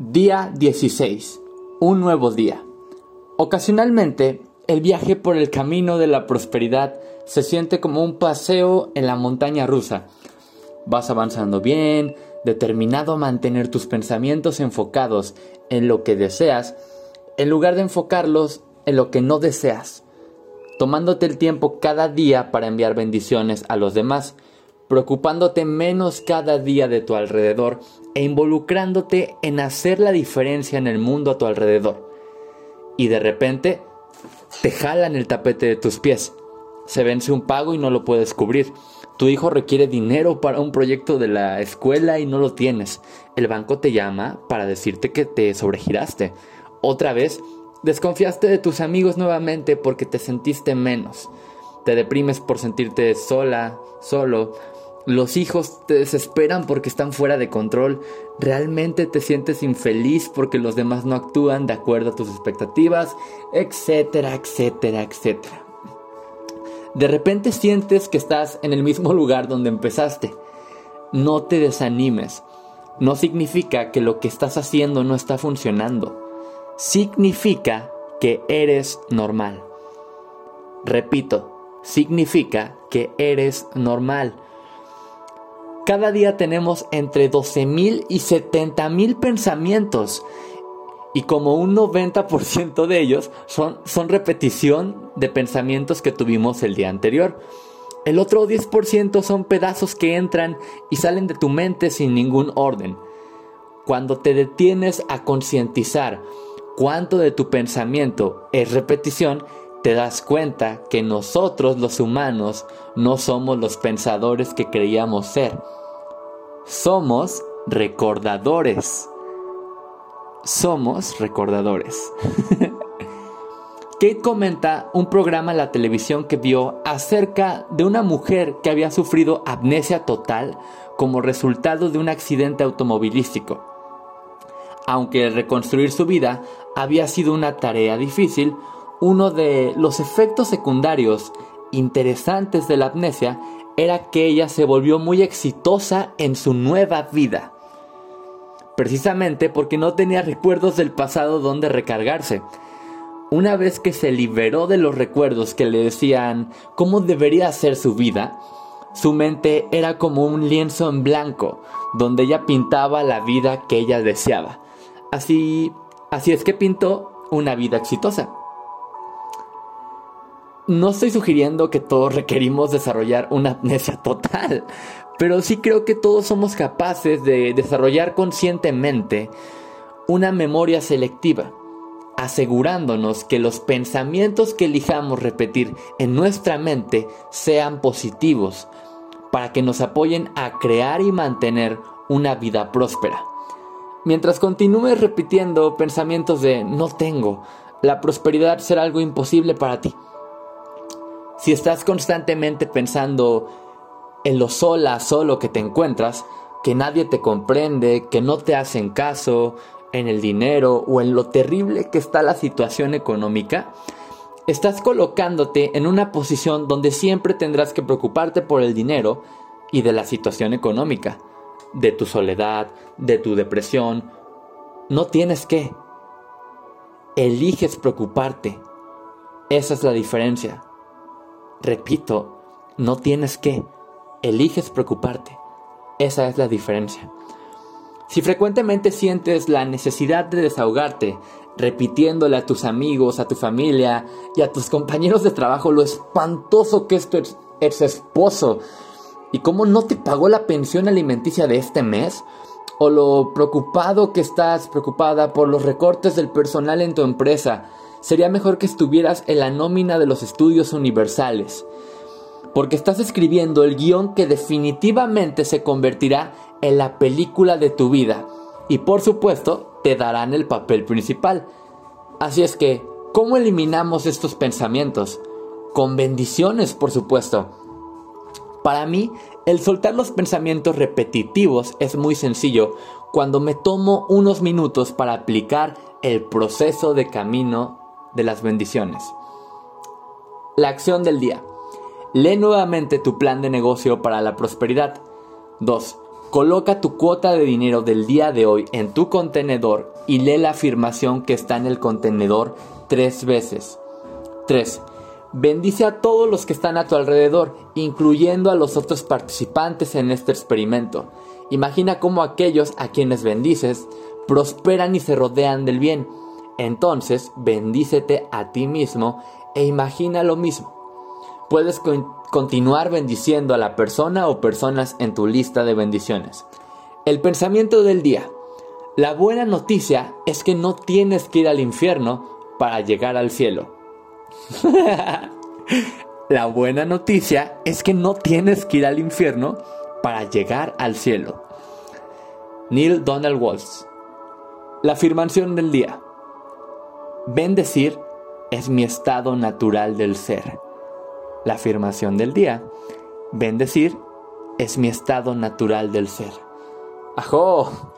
Día 16. Un nuevo día. Ocasionalmente, el viaje por el camino de la prosperidad se siente como un paseo en la montaña rusa. Vas avanzando bien, determinado a mantener tus pensamientos enfocados en lo que deseas, en lugar de enfocarlos en lo que no deseas, tomándote el tiempo cada día para enviar bendiciones a los demás, preocupándote menos cada día de tu alrededor e involucrándote en hacer la diferencia en el mundo a tu alrededor. Y de repente te jalan el tapete de tus pies. Se vence un pago y no lo puedes cubrir. Tu hijo requiere dinero para un proyecto de la escuela y no lo tienes. El banco te llama para decirte que te sobregiraste. Otra vez, desconfiaste de tus amigos nuevamente porque te sentiste menos. Te deprimes por sentirte sola, solo los hijos te desesperan porque están fuera de control. Realmente te sientes infeliz porque los demás no actúan de acuerdo a tus expectativas, etcétera, etcétera, etcétera. De repente sientes que estás en el mismo lugar donde empezaste. No te desanimes. No significa que lo que estás haciendo no está funcionando. Significa que eres normal. Repito, significa que eres normal. Cada día tenemos entre 12.000 y 70.000 pensamientos y como un 90% de ellos son, son repetición de pensamientos que tuvimos el día anterior. El otro 10% son pedazos que entran y salen de tu mente sin ningún orden. Cuando te detienes a concientizar cuánto de tu pensamiento es repetición, te das cuenta que nosotros los humanos no somos los pensadores que creíamos ser. Somos recordadores. Somos recordadores. Kate comenta un programa en la televisión que vio acerca de una mujer que había sufrido amnesia total como resultado de un accidente automovilístico. Aunque reconstruir su vida había sido una tarea difícil, uno de los efectos secundarios interesantes de la amnesia era que ella se volvió muy exitosa en su nueva vida. Precisamente porque no tenía recuerdos del pasado donde recargarse. Una vez que se liberó de los recuerdos que le decían cómo debería ser su vida, su mente era como un lienzo en blanco, donde ella pintaba la vida que ella deseaba. Así, así es que pintó una vida exitosa. No estoy sugiriendo que todos requerimos desarrollar una amnesia total, pero sí creo que todos somos capaces de desarrollar conscientemente una memoria selectiva, asegurándonos que los pensamientos que elijamos repetir en nuestra mente sean positivos, para que nos apoyen a crear y mantener una vida próspera. Mientras continúes repitiendo pensamientos de no tengo, la prosperidad será algo imposible para ti. Si estás constantemente pensando en lo sola, solo que te encuentras, que nadie te comprende, que no te hacen caso, en el dinero o en lo terrible que está la situación económica, estás colocándote en una posición donde siempre tendrás que preocuparte por el dinero y de la situación económica, de tu soledad, de tu depresión. No tienes que. Eliges preocuparte. Esa es la diferencia. Repito, no tienes que, eliges preocuparte. Esa es la diferencia. Si frecuentemente sientes la necesidad de desahogarte, repitiéndole a tus amigos, a tu familia y a tus compañeros de trabajo lo espantoso que es tu ex esposo y cómo no te pagó la pensión alimenticia de este mes, o lo preocupado que estás, preocupada por los recortes del personal en tu empresa, sería mejor que estuvieras en la nómina de los estudios universales, porque estás escribiendo el guion que definitivamente se convertirá en la película de tu vida y por supuesto te darán el papel principal. Así es que, ¿cómo eliminamos estos pensamientos? Con bendiciones, por supuesto. Para mí, el soltar los pensamientos repetitivos es muy sencillo cuando me tomo unos minutos para aplicar el proceso de camino de las bendiciones. La acción del día. Lee nuevamente tu plan de negocio para la prosperidad. 2. Coloca tu cuota de dinero del día de hoy en tu contenedor y lee la afirmación que está en el contenedor tres veces. 3. Bendice a todos los que están a tu alrededor, incluyendo a los otros participantes en este experimento. Imagina cómo aquellos a quienes bendices prosperan y se rodean del bien. Entonces, bendícete a ti mismo e imagina lo mismo. Puedes continuar bendiciendo a la persona o personas en tu lista de bendiciones. El pensamiento del día. La buena noticia es que no tienes que ir al infierno para llegar al cielo. La buena noticia es que no tienes que ir al infierno para llegar al cielo. Neil Donald Walsh. La afirmación del día. Bendecir es mi estado natural del ser. La afirmación del día. Bendecir es mi estado natural del ser. ¡Ajo!